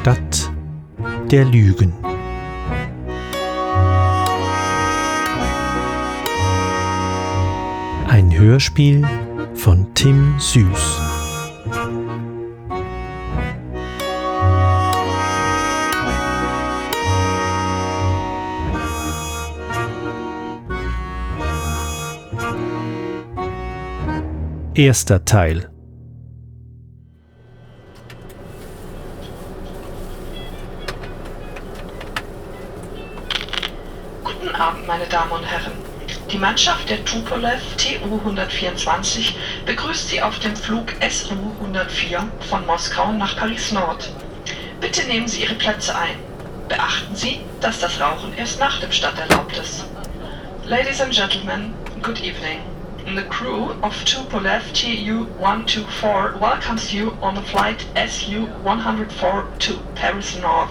Stadt der Lügen. Ein Hörspiel von Tim Süß. Erster Teil Mannschaft der Tupolev TU 124 begrüßt Sie auf dem Flug SU 104 von Moskau nach Paris Nord. Bitte nehmen Sie Ihre Plätze ein. Beachten Sie, dass das Rauchen erst nach dem Start erlaubt ist. Ladies and gentlemen, good evening. The crew of Tupolev TU 124 welcomes you on the flight SU 104 to Paris North.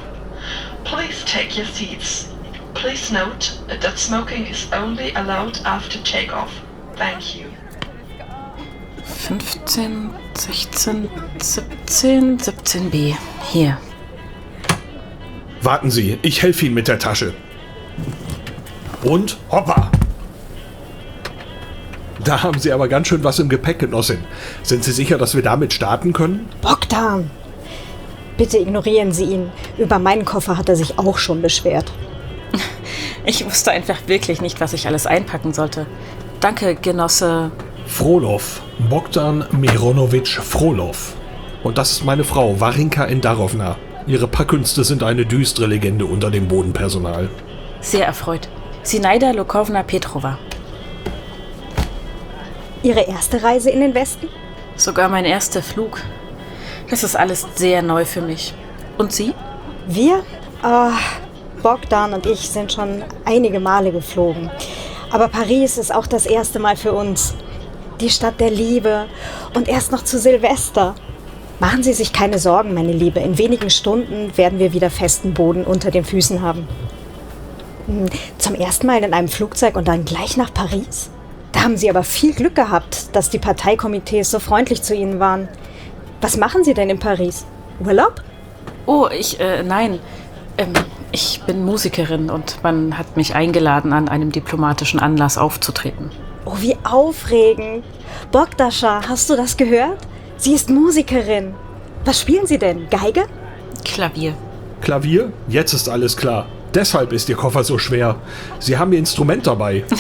Please take your seats. Please note that smoking is only allowed after takeoff. Thank you. 15, 16, 17, 17b. Hier. Warten Sie, ich helfe Ihnen mit der Tasche. Und hoppa! Da haben Sie aber ganz schön was im Gepäck, Genossin. Sind Sie sicher, dass wir damit starten können? Bogdan! Bitte ignorieren Sie ihn. Über meinen Koffer hat er sich auch schon beschwert. Ich wusste einfach wirklich nicht, was ich alles einpacken sollte. Danke, Genosse. Frolov, Bogdan Mironowitsch Frolov. Und das ist meine Frau, Warinka Endarovna. Ihre Packkünste sind eine düstere Legende unter dem Bodenpersonal. Sehr erfreut. Sinaida Lukovna Petrova. Ihre erste Reise in den Westen? Sogar mein erster Flug. Das ist alles sehr neu für mich. Und Sie? Wir? Ah, Bogdan und ich sind schon einige Male geflogen. Aber Paris ist auch das erste Mal für uns. Die Stadt der Liebe. Und erst noch zu Silvester. Machen Sie sich keine Sorgen, meine Liebe. In wenigen Stunden werden wir wieder festen Boden unter den Füßen haben. Hm, Zum ersten Mal in einem Flugzeug und dann gleich nach Paris? Da haben Sie aber viel Glück gehabt, dass die Parteikomitees so freundlich zu Ihnen waren. Was machen Sie denn in Paris? Urlaub? Oh, ich, äh, nein. Ähm, ich bin Musikerin und man hat mich eingeladen, an einem diplomatischen Anlass aufzutreten. Oh, wie aufregend. Bogdascha, hast du das gehört? Sie ist Musikerin. Was spielen Sie denn? Geige? Klavier. Klavier? Jetzt ist alles klar. Deshalb ist Ihr Koffer so schwer. Sie haben Ihr Instrument dabei.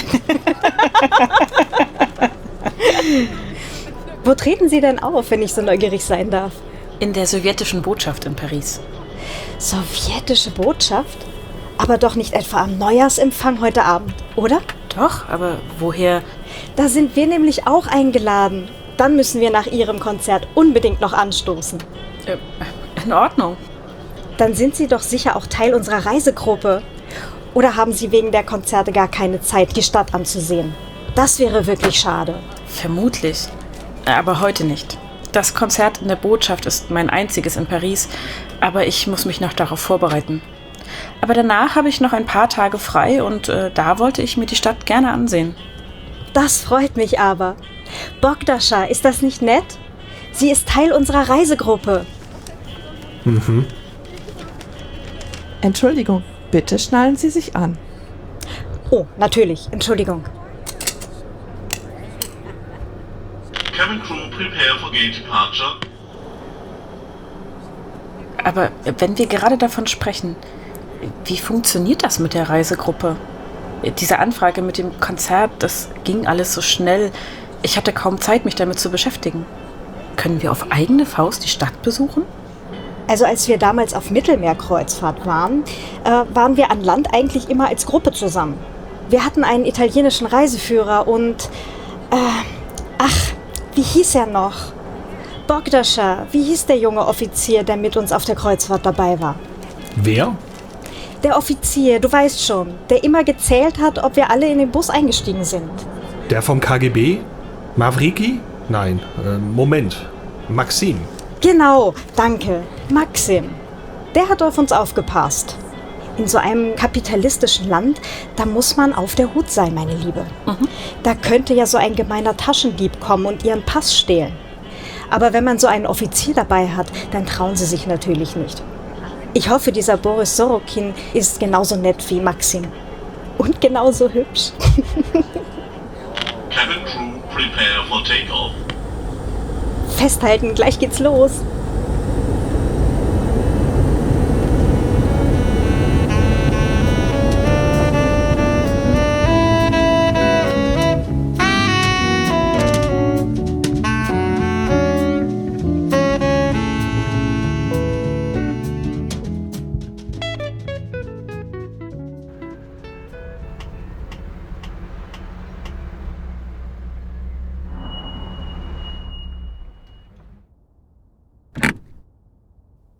Wo treten Sie denn auf, wenn ich so neugierig sein darf? In der sowjetischen Botschaft in Paris. Sowjetische Botschaft? Aber doch nicht etwa am Neujahrsempfang heute Abend, oder? Doch, aber woher? Da sind wir nämlich auch eingeladen. Dann müssen wir nach Ihrem Konzert unbedingt noch anstoßen. Äh, in Ordnung. Dann sind Sie doch sicher auch Teil unserer Reisegruppe. Oder haben Sie wegen der Konzerte gar keine Zeit, die Stadt anzusehen? Das wäre wirklich schade. Vermutlich. Aber heute nicht. Das Konzert in der Botschaft ist mein einziges in Paris, aber ich muss mich noch darauf vorbereiten. Aber danach habe ich noch ein paar Tage frei und äh, da wollte ich mir die Stadt gerne ansehen. Das freut mich aber. Bogdascha, ist das nicht nett? Sie ist Teil unserer Reisegruppe. Entschuldigung, bitte schnallen Sie sich an. Oh, natürlich. Entschuldigung. Cabin crew prepare for gate departure. Aber wenn wir gerade davon sprechen, wie funktioniert das mit der Reisegruppe? Diese Anfrage mit dem Konzert, das ging alles so schnell. Ich hatte kaum Zeit, mich damit zu beschäftigen. Können wir auf eigene Faust die Stadt besuchen? Also als wir damals auf Mittelmeerkreuzfahrt waren, äh, waren wir an Land eigentlich immer als Gruppe zusammen. Wir hatten einen italienischen Reiseführer und... Äh, ach, wie hieß er noch? Bogdascha, wie hieß der junge Offizier, der mit uns auf der Kreuzfahrt dabei war? Wer? Der Offizier, du weißt schon, der immer gezählt hat, ob wir alle in den Bus eingestiegen sind. Der vom KGB? Mavriki? Nein, äh, Moment. Maxim. Genau, danke. Maxim. Der hat auf uns aufgepasst. In so einem kapitalistischen Land, da muss man auf der Hut sein, meine Liebe. Da könnte ja so ein gemeiner Taschendieb kommen und ihren Pass stehlen. Aber wenn man so einen Offizier dabei hat, dann trauen sie sich natürlich nicht. Ich hoffe, dieser Boris Sorokin ist genauso nett wie Maxim. Und genauso hübsch. Cabin crew, prepare for takeoff. Festhalten, gleich geht's los.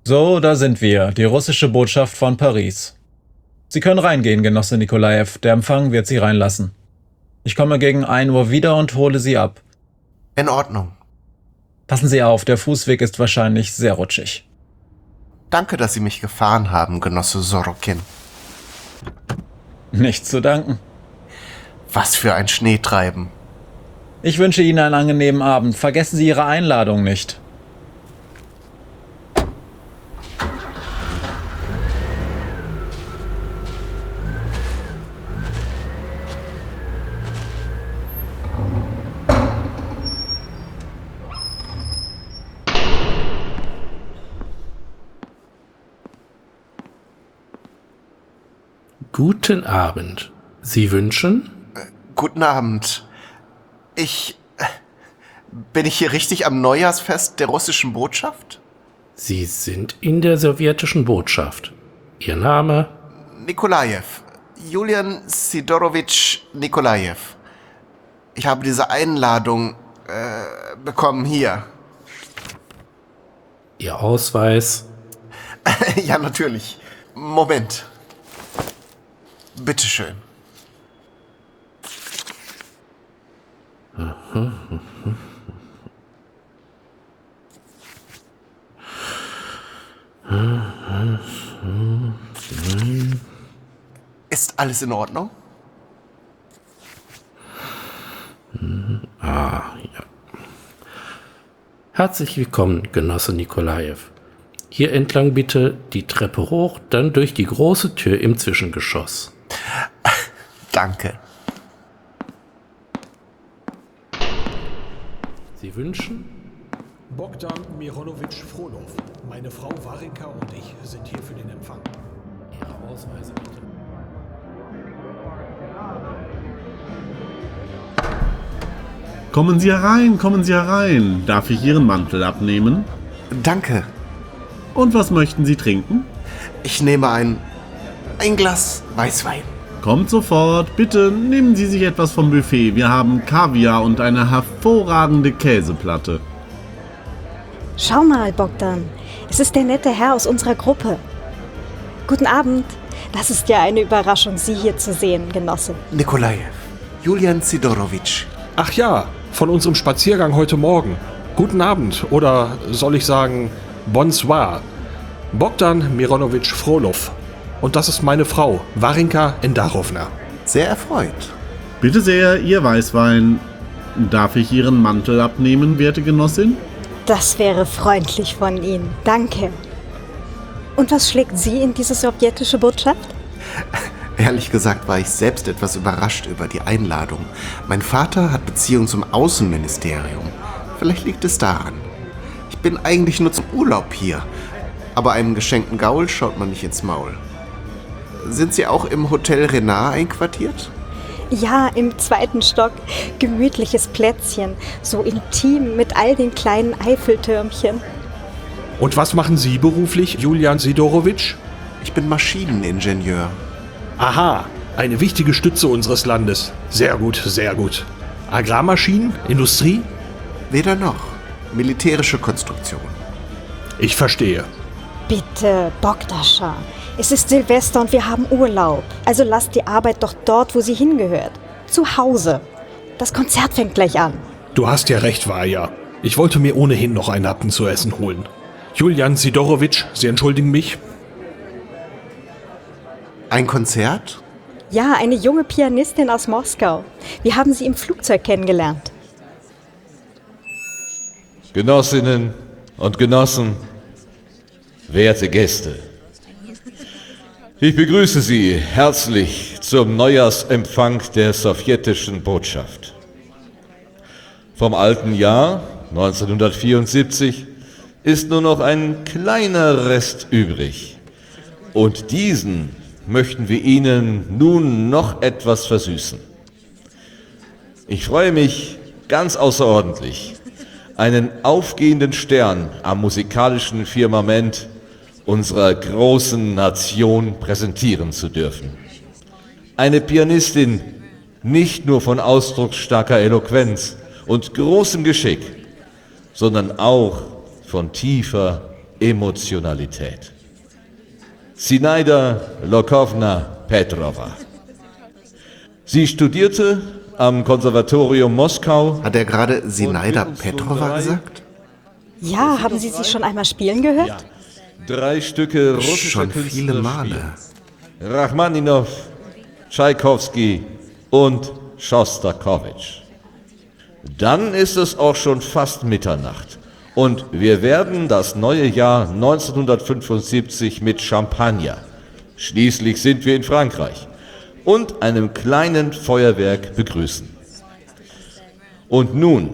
So, da sind wir, die russische Botschaft von Paris. Sie können reingehen, Genosse Nikolaev, der Empfang wird Sie reinlassen. Ich komme gegen 1 Uhr wieder und hole Sie ab. In Ordnung. Passen Sie auf, der Fußweg ist wahrscheinlich sehr rutschig. Danke, dass Sie mich gefahren haben, Genosse Sorokin. Nichts zu danken. Was für ein Schneetreiben. Ich wünsche Ihnen einen angenehmen Abend. Vergessen Sie Ihre Einladung nicht. Guten Abend. Sie wünschen? Guten Abend. Ich. Bin ich hier richtig am Neujahrsfest der russischen Botschaft? Sie sind in der sowjetischen Botschaft. Ihr Name? Nikolajew. Julian Sidorowitsch Nikolajew. Ich habe diese Einladung äh, bekommen hier. Ihr Ausweis? ja, natürlich. Moment. Bitteschön. Ist alles in Ordnung? Ah, ja. Herzlich willkommen, Genosse Nikolajew. Hier entlang bitte die Treppe hoch, dann durch die große Tür im Zwischengeschoss. Danke. Sie wünschen? Bogdan Mironowitsch Frolov. Meine Frau Warinka und ich sind hier für den Empfang. Ihre Ausweise bitte. Kommen Sie herein, kommen Sie herein. Darf ich Ihren Mantel abnehmen? Danke. Und was möchten Sie trinken? Ich nehme ein. ein Glas Weißwein. Kommt sofort. Bitte nehmen Sie sich etwas vom Buffet. Wir haben Kaviar und eine hervorragende Käseplatte. Schau mal, Bogdan. Es ist der nette Herr aus unserer Gruppe. Guten Abend. Das ist ja eine Überraschung, Sie hier zu sehen, Genosse. Nikolajew. Julian Sidorowitsch. Ach ja, von unserem Spaziergang heute Morgen. Guten Abend oder soll ich sagen Bonsoir. Bogdan Mironowitsch Frolov. Und das ist meine Frau, Warinka Endarovna. Sehr erfreut. Bitte sehr, Ihr Weißwein. Darf ich Ihren Mantel abnehmen, werte Genossin? Das wäre freundlich von Ihnen. Danke. Und was schlägt Sie in diese sowjetische Botschaft? Ehrlich gesagt war ich selbst etwas überrascht über die Einladung. Mein Vater hat Beziehungen zum Außenministerium. Vielleicht liegt es daran. Ich bin eigentlich nur zum Urlaub hier. Aber einem geschenkten Gaul schaut man nicht ins Maul. Sind Sie auch im Hotel Renard einquartiert? Ja, im zweiten Stock. Gemütliches Plätzchen. So intim mit all den kleinen Eiffeltürmchen. Und was machen Sie beruflich, Julian Sidorowitsch? Ich bin Maschineningenieur. Aha, eine wichtige Stütze unseres Landes. Sehr gut, sehr gut. Agrarmaschinen? Industrie? Weder noch. Militärische Konstruktion. Ich verstehe. Bitte, Bogdascha. Es ist Silvester und wir haben Urlaub. Also lasst die Arbeit doch dort, wo sie hingehört. Zu Hause. Das Konzert fängt gleich an. Du hast ja recht, Vaja. Ich wollte mir ohnehin noch einen Happen zu essen holen. Julian Sidorowitsch, Sie entschuldigen mich? Ein Konzert? Ja, eine junge Pianistin aus Moskau. Wir haben sie im Flugzeug kennengelernt. Genossinnen und Genossen, werte Gäste, Ich begrüße Sie herzlich zum Neujahrsempfang der sowjetischen Botschaft. Vom alten Jahr 1974 ist nur noch ein kleiner Rest übrig. Und diesen möchten wir Ihnen nun noch etwas versüßen. Ich freue mich ganz außerordentlich, einen aufgehenden Stern am musikalischen Firmament unserer großen Nation präsentieren zu dürfen. Eine Pianistin nicht nur von ausdrucksstarker Eloquenz und großem Geschick, sondern auch von tiefer Emotionalität. Sinaida Lokovna Petrova. Sie studierte am Konservatorium Moskau. Hat er gerade Sinaida Petrova gesagt? Ja, haben Sie sie schon einmal spielen gehört? Drei Stücke russischer Schon Künstler viele Male. spielen. Rachmaninow, Tschaikowski und Schostakowitsch. Dann ist es auch schon fast Mitternacht. Und wir werden das neue Jahr 1975 mit Champagner. Schließlich sind wir in Frankreich. Und einem kleinen Feuerwerk begrüßen. Und nun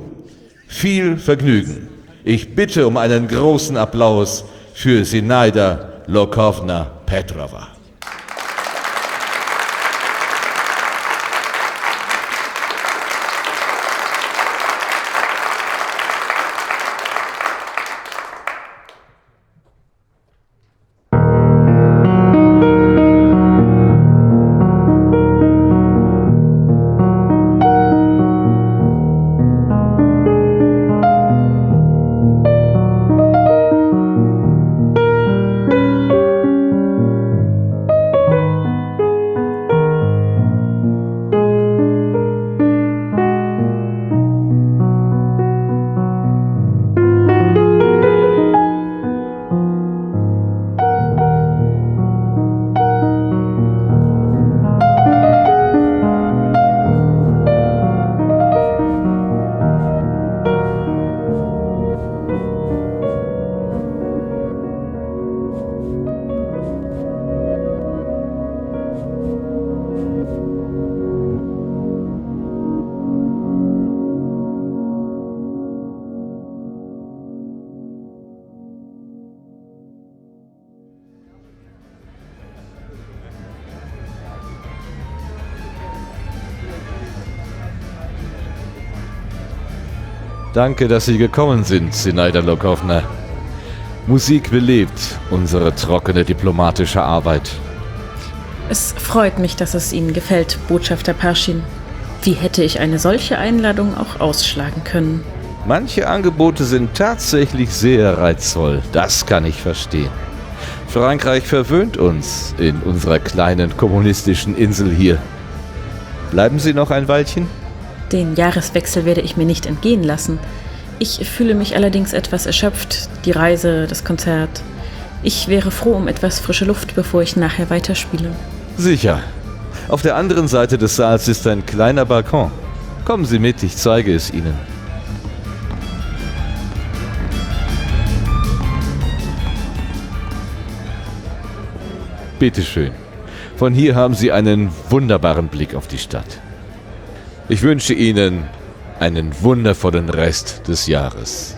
viel Vergnügen. Ich bitte um einen großen Applaus für Sinaida Lokovna Petrova. Danke, dass Sie gekommen sind, Sinaida Lokovna. Musik belebt unsere trockene diplomatische Arbeit. Es freut mich, dass es Ihnen gefällt, Botschafter Perschin. Wie hätte ich eine solche Einladung auch ausschlagen können? Manche Angebote sind tatsächlich sehr reizvoll, das kann ich verstehen. Frankreich verwöhnt uns in unserer kleinen kommunistischen Insel hier. Bleiben Sie noch ein Weilchen? Den Jahreswechsel werde ich mir nicht entgehen lassen. Ich fühle mich allerdings etwas erschöpft. Die Reise, das Konzert. Ich wäre froh um etwas frische Luft, bevor ich nachher weiterspiele. Sicher. Auf der anderen Seite des Saals ist ein kleiner Balkon. Kommen Sie mit, ich zeige es Ihnen. Bitte schön. Von hier haben Sie einen wunderbaren Blick auf die Stadt. Ich wünsche Ihnen einen wundervollen Rest des Jahres.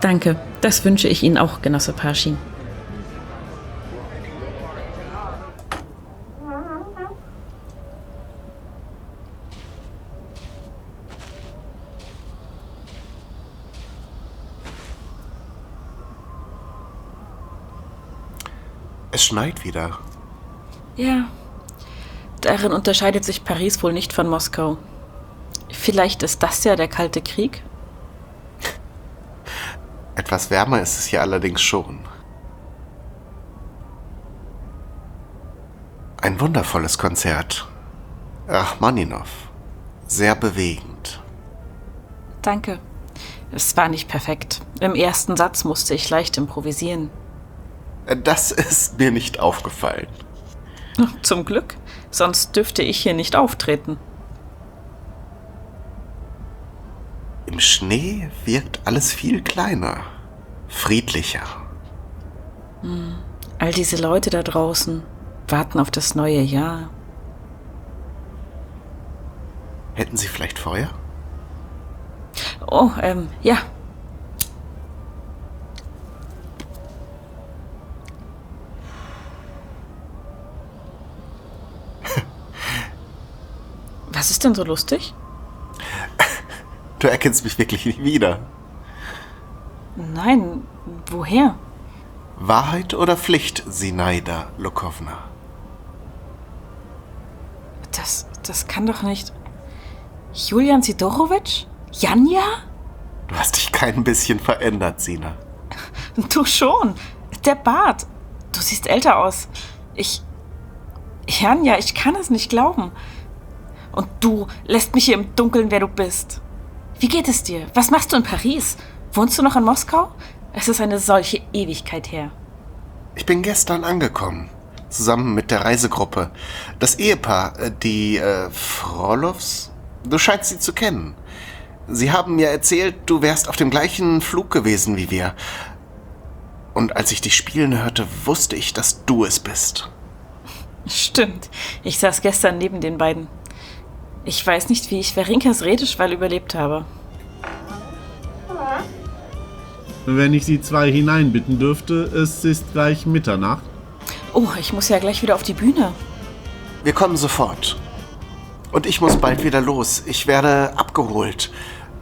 Danke, das wünsche ich Ihnen auch, Genosse Parschin. Es schneit wieder. Ja, darin unterscheidet sich Paris wohl nicht von Moskau. Vielleicht ist das ja der Kalte Krieg? Etwas wärmer ist es hier allerdings schon. Ein wundervolles Konzert. Rachmaninow. Sehr bewegend. Danke. Es war nicht perfekt. Im ersten Satz musste ich leicht improvisieren. Das ist mir nicht aufgefallen. Zum Glück, sonst dürfte ich hier nicht auftreten. Im Schnee wirkt alles viel kleiner, friedlicher. Hm. All diese Leute da draußen. warten auf das neue Jahr. Hätten Sie vielleicht Feuer? Oh, ähm, ja. Was ist denn so lustig? Du erkennst mich wirklich nicht wieder. Nein, woher? Wahrheit oder Pflicht, Sinaida Lokowna? Das, das kann doch nicht. Julian Sidorowitsch? Janja? Du hast dich kein bisschen verändert, Sina. Du schon. Der Bart. Du siehst älter aus. Ich. Janja, ich kann es nicht glauben. Und du lässt mich hier im Dunkeln, wer du bist. Wie geht es dir? Was machst du in Paris? Wohnst du noch in Moskau? Es ist eine solche Ewigkeit her. Ich bin gestern angekommen. Zusammen mit der Reisegruppe. Das Ehepaar, äh, die äh, Frolows? Du scheinst sie zu kennen. Sie haben mir erzählt, du wärst auf dem gleichen Flug gewesen wie wir. Und als ich dich spielen hörte, wusste ich, dass du es bist. Stimmt. Ich saß gestern neben den beiden. Ich weiß nicht, wie ich Verinkas Redeschwall überlebt habe. Wenn ich Sie zwei hineinbitten dürfte, es ist gleich Mitternacht. Oh, ich muss ja gleich wieder auf die Bühne. Wir kommen sofort. Und ich muss bald wieder los. Ich werde abgeholt.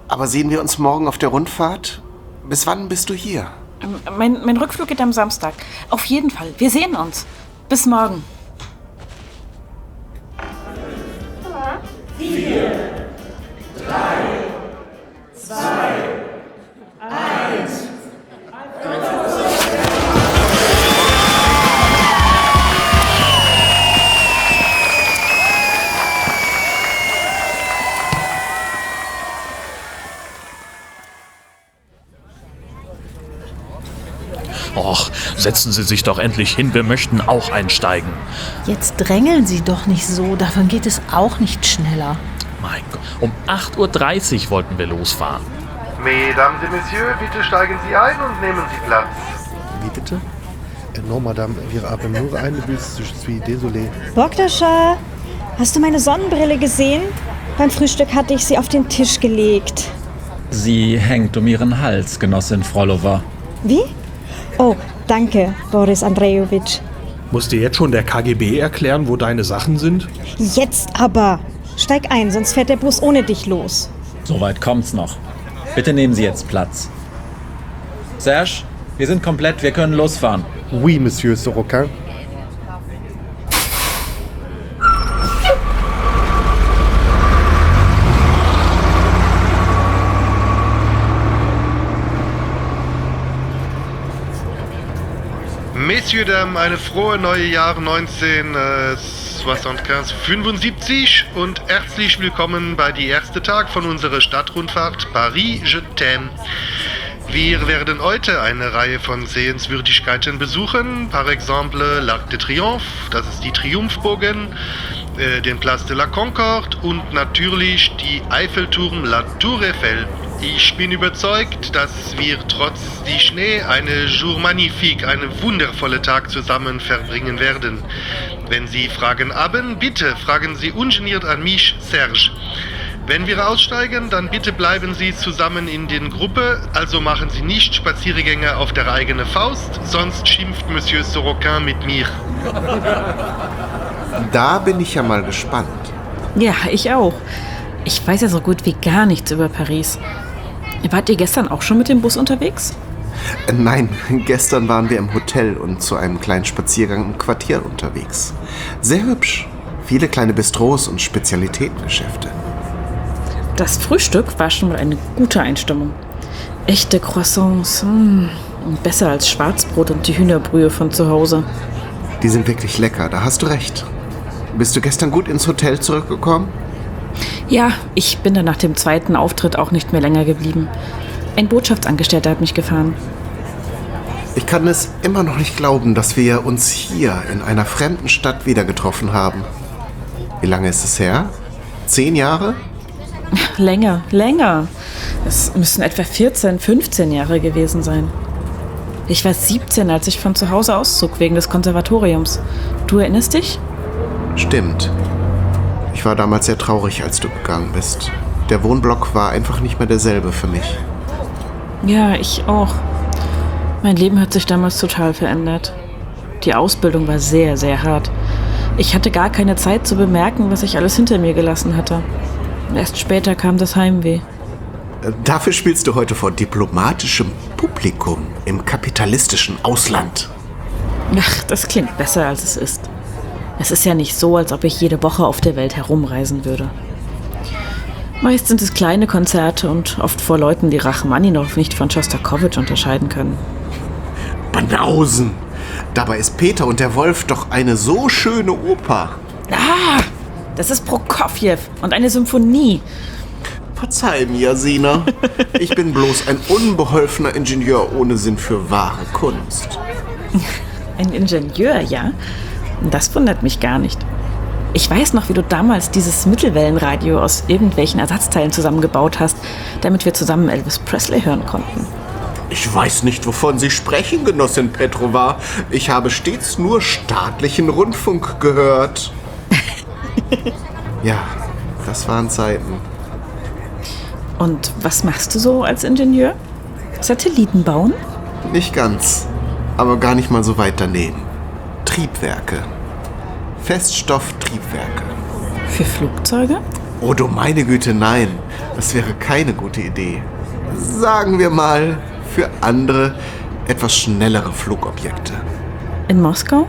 Aber sehen wir uns morgen auf der Rundfahrt? Bis wann bist du hier? Ähm, Mein, mein Rückflug geht am Samstag. Auf jeden Fall. Wir sehen uns. Bis morgen. fear. Setzen Sie sich doch endlich hin, wir möchten auch einsteigen. Jetzt drängeln Sie doch nicht so, davon geht es auch nicht schneller. Mein Gott, um 8.30 Uhr wollten wir losfahren. Mesdames et Messieurs, bitte steigen Sie ein und nehmen Sie Platz. Wie bitte? Äh, Non, Madame, wir haben nur eine je suis désolé. Bogdascha, hast du meine Sonnenbrille gesehen? Beim Frühstück hatte ich sie auf den Tisch gelegt. Sie hängt um ihren Hals, Genossin Frolova. Wie? Oh, danke, Boris Andrejewitsch. Muss dir jetzt schon der KGB erklären, wo deine Sachen sind? Jetzt aber. Steig ein, sonst fährt der Bus ohne dich los. Soweit kommt's noch. Bitte nehmen Sie jetzt Platz. Serge, wir sind komplett, wir können losfahren. Oui, Monsieur Sorokin. Messieurs, Dames, eine frohe neue Jahr 1975 75 und herzlich willkommen bei die erste Tag von unserer Stadtrundfahrt Paris Je t'aime. Wir werden heute eine Reihe von Sehenswürdigkeiten besuchen, par exemple l'Arc de Triomphe, das ist die Triumphbogen, äh, den Place de la Concorde und natürlich die Eiffelturm La Tour Eiffel. Ich bin überzeugt, dass wir trotz die Schnee eine Jour magnifique, einen wundervollen Tag zusammen verbringen werden. Wenn Sie Fragen haben, bitte fragen Sie ungeniert an mich, Serge. Wenn wir aussteigen, dann bitte bleiben Sie zusammen in den Gruppe, also machen Sie nicht Spaziergänge auf der eigenen Faust, sonst schimpft Monsieur Sorokin mit mir. Da bin ich ja mal gespannt. Ja, ich auch. Ich weiß ja so gut wie gar nichts über Paris. Wart ihr gestern auch schon mit dem Bus unterwegs? Äh, Nein, gestern waren wir im Hotel und zu einem kleinen Spaziergang im Quartier unterwegs. Sehr hübsch. Viele kleine Bistros und Spezialitätengeschäfte. Das Frühstück war schon mal eine gute Einstimmung. Echte Croissants. mm, besser als Schwarzbrot und die Hühnerbrühe von zu Hause. Die sind wirklich lecker, da hast du recht. Bist du gestern gut ins Hotel zurückgekommen? Ja, ich bin dann nach dem zweiten Auftritt auch nicht mehr länger geblieben. Ein Botschaftsangestellter hat mich gefahren. Ich kann es immer noch nicht glauben, dass wir uns hier in einer fremden Stadt wieder getroffen haben. Wie lange ist es her? Zehn Jahre? Länger, länger. Es müssen etwa 14, 15 Jahre gewesen sein. Ich war 17, als ich von zu Hause auszog wegen des Konservatoriums. Du erinnerst dich? Stimmt. Ich war damals sehr traurig, als du gegangen bist. Der Wohnblock war einfach nicht mehr derselbe für mich. Ja, ich auch. Mein Leben hat sich damals total verändert. Die Ausbildung war sehr, sehr hart. Ich hatte gar keine Zeit zu bemerken, was ich alles hinter mir gelassen hatte. Erst später kam das Heimweh. Äh, Dafür spielst du heute vor diplomatischem Publikum im kapitalistischen Ausland. Ach, das klingt besser, als es ist. Es ist ja nicht so, als ob ich jede Woche auf der Welt herumreisen würde. Meist sind es kleine Konzerte und oft vor Leuten, die Rachmaninow nicht von Schostakowitsch unterscheiden können. Banausen! Dabei ist Peter und der Wolf doch eine so schöne Oper. Ah, das ist Prokofjew und eine Symphonie. Verzeih mir, Sina. Ich bin bloß ein unbeholfener Ingenieur ohne Sinn für wahre Kunst. Ein Ingenieur, ja? Das wundert mich gar nicht. Ich weiß noch, wie du damals dieses Mittelwellenradio aus irgendwelchen Ersatzteilen zusammengebaut hast, damit wir zusammen Elvis Presley hören konnten. Ich weiß nicht, wovon Sie sprechen, Genossin Petrova. Ich habe stets nur staatlichen Rundfunk gehört. ja, das waren Zeiten. Und was machst du so als Ingenieur? Satelliten bauen? Nicht ganz, aber gar nicht mal so weit daneben. Triebwerke. Feststofftriebwerke. Für Flugzeuge? Oh du meine Güte, nein. Das wäre keine gute Idee. Sagen wir mal, für andere, etwas schnellere Flugobjekte. In Moskau?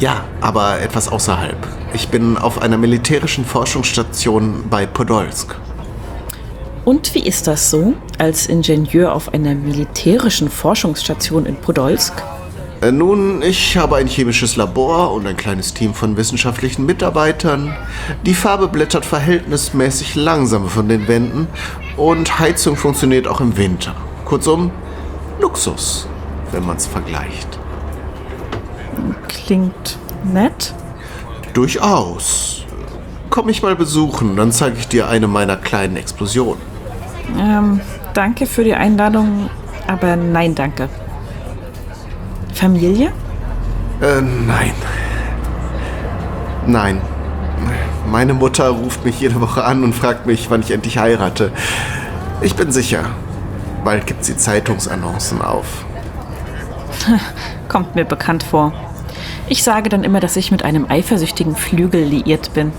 Ja, aber etwas außerhalb. Ich bin auf einer militärischen Forschungsstation bei Podolsk. Und wie ist das so, als Ingenieur auf einer militärischen Forschungsstation in Podolsk? Äh, Nun, ich habe ein chemisches Labor und ein kleines Team von wissenschaftlichen Mitarbeitern. Die Farbe blättert verhältnismäßig langsam von den Wänden und Heizung funktioniert auch im Winter. Kurzum, Luxus, wenn man es vergleicht. Klingt nett. Durchaus. Komm mich mal besuchen, dann zeige ich dir eine meiner kleinen Explosionen. Ähm, danke für die Einladung, aber nein, danke. Familie? Äh, nein. Nein. Meine Mutter ruft mich jede Woche an und fragt mich, wann ich endlich heirate. Ich bin sicher, bald gibt sie Zeitungsannoncen auf. Kommt mir bekannt vor. Ich sage dann immer, dass ich mit einem eifersüchtigen Flügel liiert bin.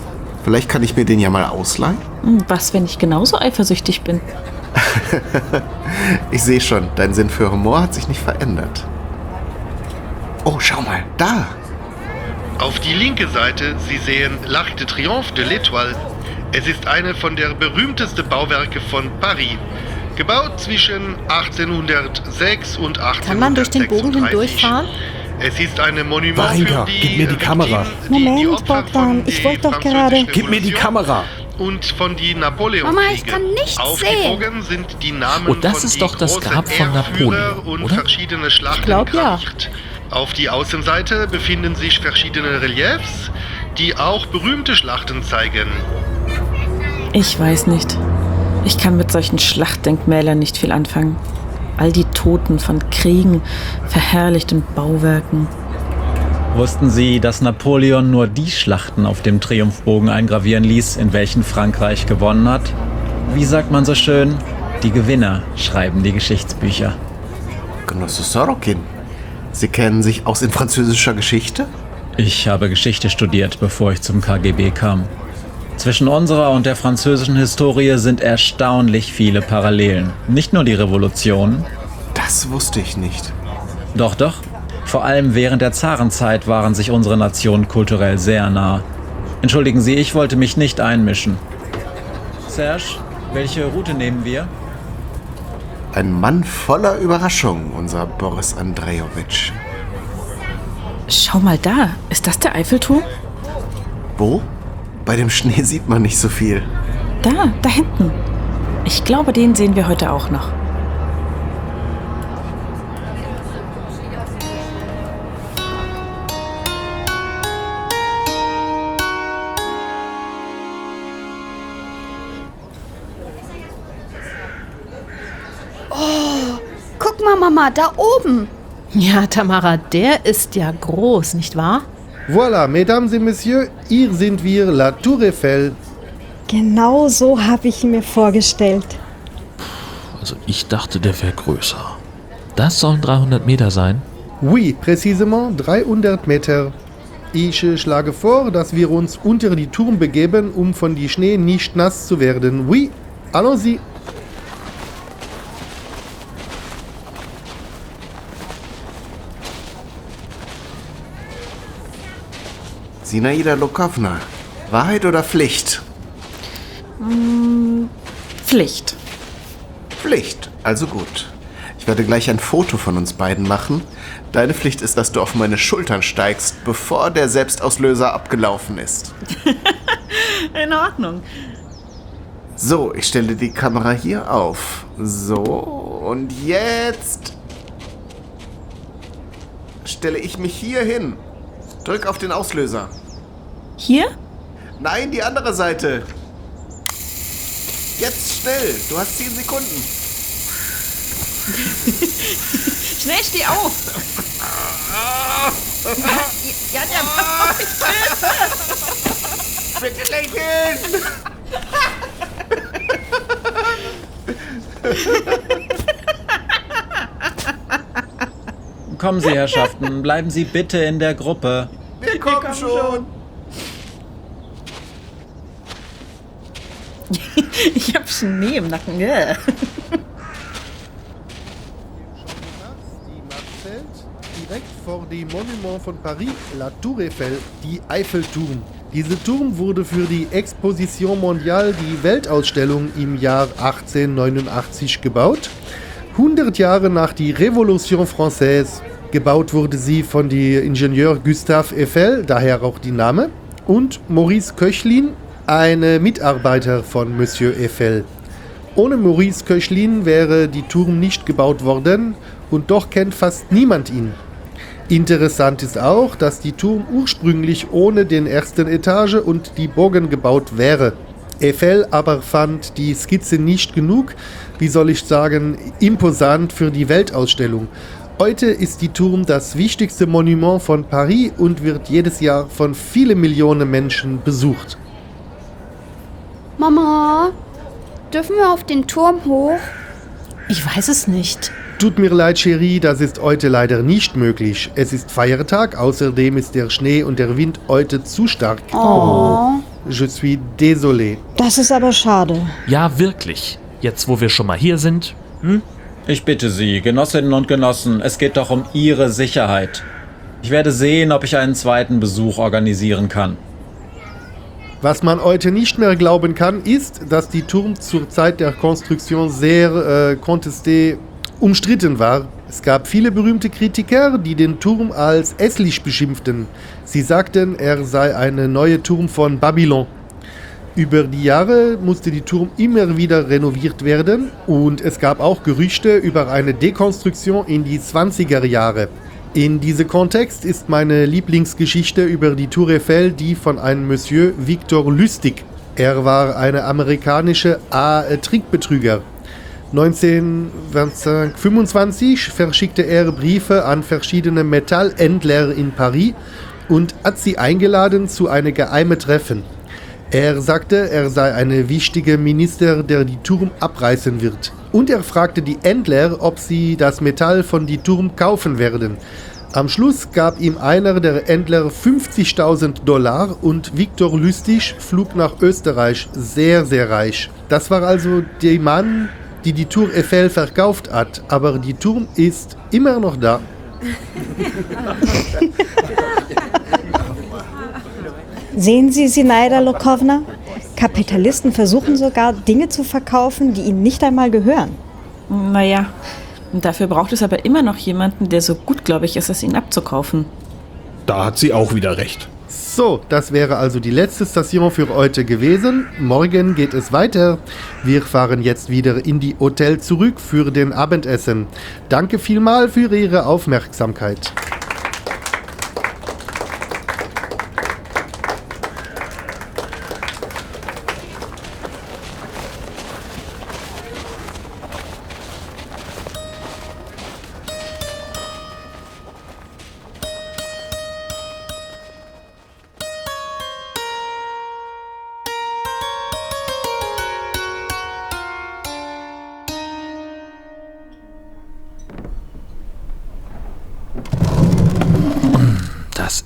Vielleicht kann ich mir den ja mal ausleihen? Hm, Was, wenn ich genauso eifersüchtig bin? Ich sehe schon, dein Sinn für Humor hat sich nicht verändert. Oh, schau mal, da. Auf die linke Seite, Sie sehen L'Arc de Triomphe de l'Étoile. Es ist eine von der berühmtesten Bauwerke von Paris. Gebaut zwischen 1806 und 1836. Kann man durch den Bogen hindurchfahren? Es ist eine Monument Varinka, für die gib mir die Kamera. Moment, Bogdan, ich wollte doch gerade. Gib mir die Kamera. und von die Napoleon. Mama, ich kann nichts Aufgezogen sind die Namen Oh, das von ist die doch das Grab von Napoleon, und oder? verschiedene Schlachten glaub, ja. graviert. Auf die Außenseite befinden sich verschiedene Reliefs, die auch berühmte Schlachten zeigen. Ich weiß nicht. Ich kann mit solchen Schlachtdenkmälern nicht viel anfangen. All die Toten von Kriegen, verherrlichten Bauwerken. Wussten Sie, dass Napoleon nur die Schlachten auf dem Triumphbogen eingravieren ließ, in welchen Frankreich gewonnen hat? Wie sagt man so schön? Die Gewinner schreiben die Geschichtsbücher. Genosse Sorokin, Sie kennen sich aus in französischer Geschichte? Ich habe Geschichte studiert, bevor ich zum KGB kam. Zwischen unserer und der französischen Historie sind erstaunlich viele Parallelen. Nicht nur die Revolution. Das wusste ich nicht. Doch, doch. Vor allem während der Zarenzeit waren sich unsere Nationen kulturell sehr nah. Entschuldigen Sie, ich wollte mich nicht einmischen. Serge, welche Route nehmen wir? Ein Mann voller Überraschung, unser Boris Andrejowitsch. Schau mal da, ist das der Eiffelturm? Wo? Bei dem Schnee sieht man nicht so viel. Da, da hinten. Ich glaube, den sehen wir heute auch noch. Mal, da oben. Ja, Tamara, der ist ja groß, nicht wahr? Voilà, Mesdames et Messieurs, hier sind wir, La Tour Eiffel. Genau so habe ich ihn mir vorgestellt. Also ich dachte, der wäre größer. Das sollen 300 Meter sein? Oui, précisément 300 Meter. Ich äh, schlage vor, dass wir uns unter die Turm begeben, um von die Schnee nicht nass zu werden. Oui, allons-y. Sinaida Lokovna, Wahrheit oder Pflicht? Mm, Pflicht. Pflicht, also gut. Ich werde gleich ein Foto von uns beiden machen. Deine Pflicht ist, dass du auf meine Schultern steigst, bevor der Selbstauslöser abgelaufen ist. In Ordnung. So, ich stelle die Kamera hier auf. So, und jetzt stelle ich mich hier hin. Drück auf den Auslöser. Hier? Nein, die andere Seite. Jetzt schnell. Du hast 10 Sekunden. Schnell, steh auf! ja, ja, Bitte lächeln! Kommen Sie, Herrschaften, bleiben Sie bitte in der Gruppe. Wir kommen schon. Ich hab Schnee im Nacken. Yeah. direkt vor dem Monument von Paris, La Tour Eiffel, die Eiffelturm. Dieser Turm wurde für die Exposition Mondiale, die Weltausstellung im Jahr 1889 gebaut. 100 Jahre nach die Revolution Française. Gebaut wurde sie von dem Ingenieur Gustave Eiffel, daher auch die Name, und Maurice Köchlin, ein Mitarbeiter von Monsieur Eiffel. Ohne Maurice Köchlin wäre die Turm nicht gebaut worden und doch kennt fast niemand ihn. Interessant ist auch, dass die Turm ursprünglich ohne den ersten Etage und die Bogen gebaut wäre. Eiffel aber fand die Skizze nicht genug, wie soll ich sagen, imposant für die Weltausstellung. Heute ist die Turm das wichtigste Monument von Paris und wird jedes Jahr von vielen Millionen Menschen besucht. Mama, dürfen wir auf den Turm hoch? Ich weiß es nicht. Tut mir leid, Cherie, das ist heute leider nicht möglich. Es ist Feiertag, außerdem ist der Schnee und der Wind heute zu stark. Oh. Je suis désolé. Das ist aber schade. Ja, wirklich. Jetzt, wo wir schon mal hier sind. Hm? Ich bitte Sie, Genossinnen und Genossen, es geht doch um Ihre Sicherheit. Ich werde sehen, ob ich einen zweiten Besuch organisieren kann. Was man heute nicht mehr glauben kann, ist, dass die Turm zur Zeit der Konstruktion sehr äh, contesté umstritten war. Es gab viele berühmte Kritiker, die den Turm als hässlich beschimpften. Sie sagten, er sei eine neue Turm von Babylon. Über die Jahre musste die Turm immer wieder renoviert werden und es gab auch Gerüchte über eine Dekonstruktion in die 20er Jahre. In diesem Kontext ist meine Lieblingsgeschichte über die Tour Eiffel die von einem Monsieur Victor Lustig. Er war ein amerikanischer Trickbetrüger. 1925 verschickte er Briefe an verschiedene Metallhändler in Paris und hat sie eingeladen zu einem geheimen Treffen. Er sagte, er sei ein wichtiger Minister, der die Turm abreißen wird. Und er fragte die Händler, ob sie das Metall von die Turm kaufen werden. Am Schluss gab ihm einer der Händler 50.000 Dollar und Viktor Lustig flog nach Österreich, sehr, sehr reich. Das war also der Mann, die die Tour Eiffel verkauft hat, aber die Turm ist immer noch da. Sehen Sie, Sinaida Lokovna? Kapitalisten versuchen sogar, Dinge zu verkaufen, die ihnen nicht einmal gehören. Naja, dafür braucht es aber immer noch jemanden, der so gutgläubig ist, es ihnen abzukaufen. Da hat sie auch wieder recht. So, das wäre also die letzte Station für heute gewesen. Morgen geht es weiter. Wir fahren jetzt wieder in die Hotel zurück für den Abendessen. Danke vielmal für Ihre Aufmerksamkeit.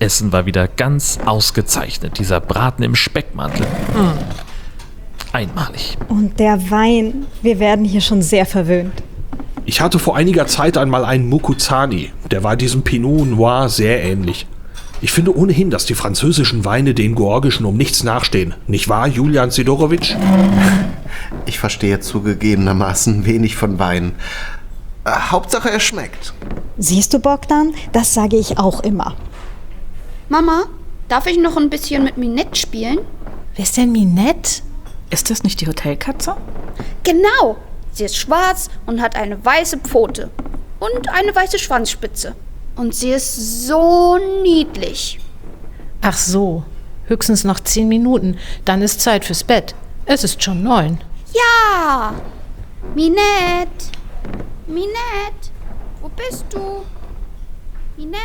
Essen war wieder ganz ausgezeichnet. Dieser Braten im Speckmantel. Mm. Einmalig. Und der Wein. Wir werden hier schon sehr verwöhnt. Ich hatte vor einiger Zeit einmal einen Mukuzani. Der war diesem Pinot Noir sehr ähnlich. Ich finde ohnehin, dass die französischen Weine den georgischen um nichts nachstehen. Nicht wahr, Julian Sidorowitsch? Ich verstehe zugegebenermaßen wenig von Wein. Äh, Hauptsache, er schmeckt. Siehst du, Bogdan? Das sage ich auch immer. Mama, darf ich noch ein bisschen mit Minette spielen? Wer ist denn Minette? Ist das nicht die Hotelkatze? Genau. Sie ist schwarz und hat eine weiße Pfote. Und eine weiße Schwanzspitze. Und sie ist so niedlich. Ach so, höchstens noch zehn Minuten, dann ist Zeit fürs Bett. Es ist schon neun. Ja! Minette! Minette! Wo bist du? Minette!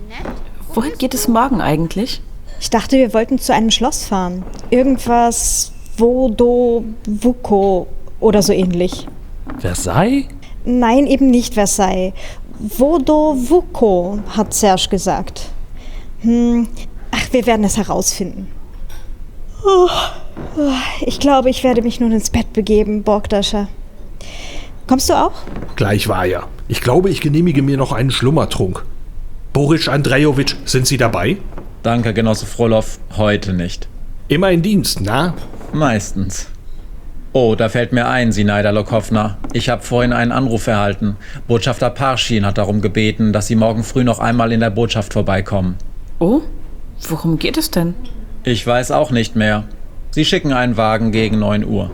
Minette? Wohin geht es morgen eigentlich? Ich dachte, wir wollten zu einem Schloss fahren. Irgendwas Vodovuko oder so ähnlich. Versailles? Nein, eben nicht Versailles. Vodovuko, hat Serge gesagt. Hm, ach, wir werden es herausfinden. Oh, oh, ich glaube, ich werde mich nun ins Bett begeben, Borgdascher. Kommst du auch? Gleich war ja. Ich glaube, ich genehmige mir noch einen Schlummertrunk. Boris Andrejowitsch, sind Sie dabei? Danke, Genosse Frolov, heute nicht. Immer in Dienst, na? Meistens. Oh, da fällt mir ein, Sinaida Lokowna. Ich habe vorhin einen Anruf erhalten. Botschafter Parschin hat darum gebeten, dass Sie morgen früh noch einmal in der Botschaft vorbeikommen. Oh? Worum geht es denn? Ich weiß auch nicht mehr. Sie schicken einen Wagen gegen 9 Uhr.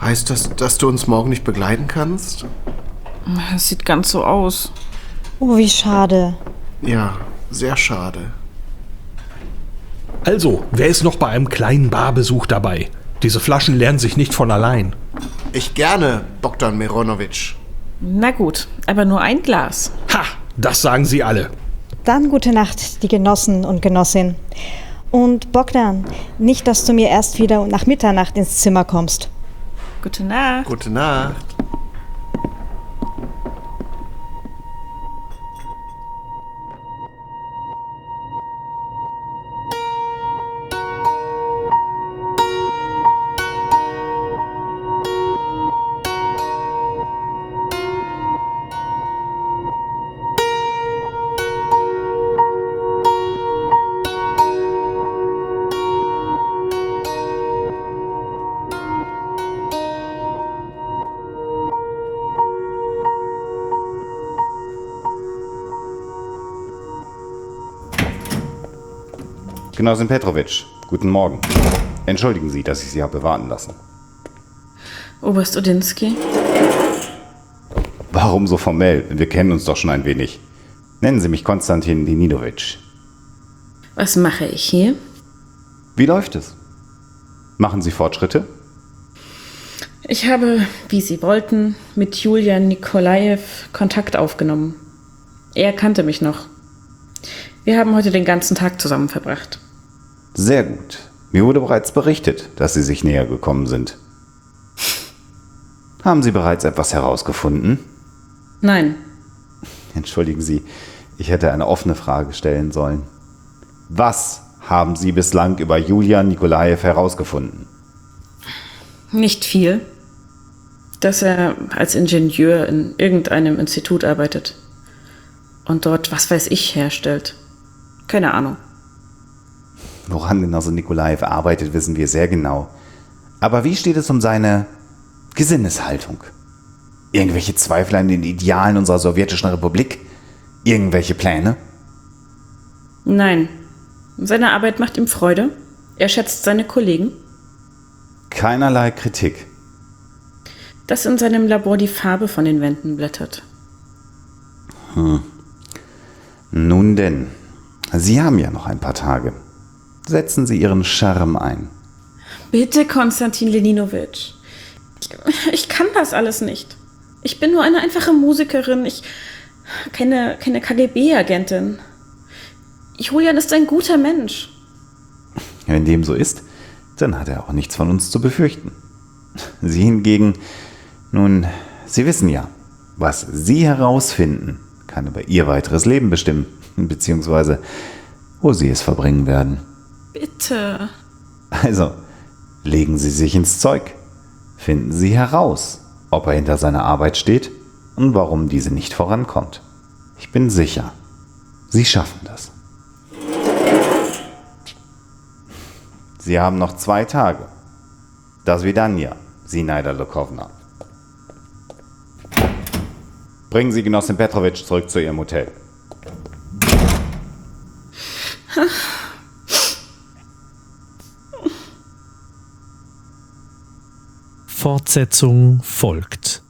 Heißt das, dass du uns morgen nicht begleiten kannst? Es sieht ganz so aus. Oh, wie schade. Ja, sehr schade. Also, wer ist noch bei einem kleinen Barbesuch dabei? Diese Flaschen lernen sich nicht von allein. Ich gerne, Bogdan Mironowitsch. Na gut, aber nur ein Glas. Ha, das sagen Sie alle. Dann gute Nacht, die Genossen und Genossin. Und Bogdan, nicht, dass du mir erst wieder nach Mitternacht ins Zimmer kommst. Gute Nacht. Gute Nacht. Genossin Petrovic, guten Morgen. Entschuldigen Sie, dass ich Sie habe warten lassen. Oberst Odinsky? Warum so formell? Wir kennen uns doch schon ein wenig. Nennen Sie mich Konstantin Leninovic. Was mache ich hier? Wie läuft es? Machen Sie Fortschritte? Ich habe, wie Sie wollten, mit Julian Nikolajew Kontakt aufgenommen. Er kannte mich noch. Wir haben heute den ganzen Tag zusammen verbracht. Sehr gut. Mir wurde bereits berichtet, dass Sie sich näher gekommen sind. Haben Sie bereits etwas herausgefunden? Nein. Entschuldigen Sie, ich hätte eine offene Frage stellen sollen. Was haben Sie bislang über Julian Nikolajew herausgefunden? Nicht viel. Dass er als Ingenieur in irgendeinem Institut arbeitet. Und dort, was weiß ich, herstellt. Keine Ahnung. Woran Genosse Nikolajew arbeitet, wissen wir sehr genau. Aber wie steht es um seine Gesinneshaltung? Irgendwelche Zweifel an den Idealen unserer sowjetischen Republik? Irgendwelche Pläne? Nein. Seine Arbeit macht ihm Freude. Er schätzt seine Kollegen. Keinerlei Kritik. Dass in seinem Labor die Farbe von den Wänden blättert. Hm. Nun denn, Sie haben ja noch ein paar Tage. Setzen Sie Ihren Charme ein. Bitte, Konstantin Leninowitsch. Ich, ich kann das alles nicht. Ich bin nur eine einfache Musikerin. Ich keine, keine KGB-Agentin. Julian ist ein guter Mensch. Wenn dem so ist, dann hat er auch nichts von uns zu befürchten. Sie hingegen, nun, Sie wissen ja, was Sie herausfinden, kann über Ihr weiteres Leben bestimmen. beziehungsweise wo sie es verbringen werden. Bitte. Also, legen Sie sich ins Zeug. Finden Sie heraus, ob er hinter seiner Arbeit steht und warum diese nicht vorankommt. Ich bin sicher, Sie schaffen das. Sie haben noch zwei Tage. Das Vidania, Sinaida Lukovna. Bringen Sie Genossin Petrovic zurück zu Ihrem Hotel. Fortsetzung folgt.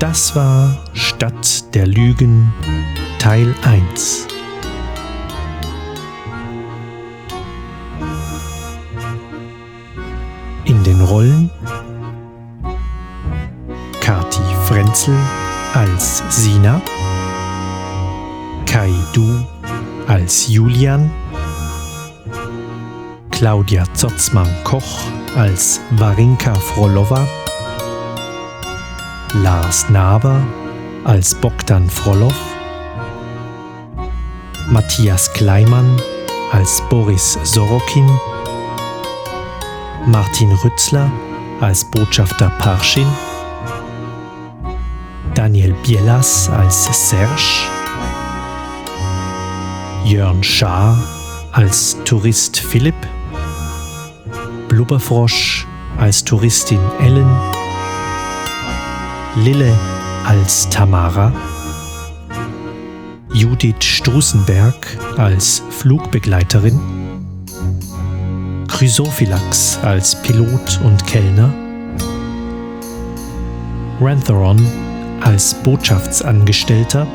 Das war Stadt der Lügen Teil 1. In den Rollen Kati Frenzel als Sina, Kai Du als Julian, Claudia Zotzmann-Koch als Warinka Frolova, Lars Naber als Bogdan Frolov, Matthias Kleimann als Boris Sorokin, Martin Rützler als Botschafter Parschin, Daniel Bielas als Serge, Jörn Schaar als Tourist Philipp, Blubberfrosch als Touristin Ellen, Lille als Tamara, Judith Strusenberg als Flugbegleiterin, Chrysophylax als Pilot und Kellner, Rantheron als Botschaftsangestellter,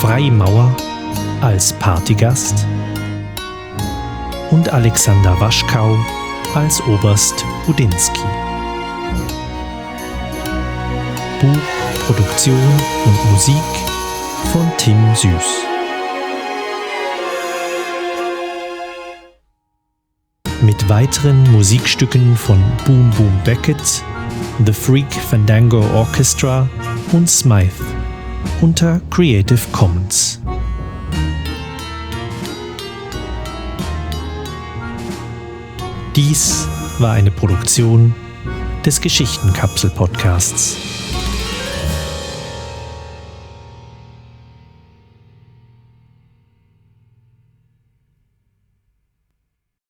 Freimauer als Partygast und Alexander Waschkau als Oberst Budinski. Buch, Produktion und Musik von Tim Süß. Mit weiteren Musikstücken von Boom Boom Beckett, The Freak Fandango Orchestra und Smythe unter Creative Commons. Dies war eine Produktion des Geschichtenkapsel-Podcasts.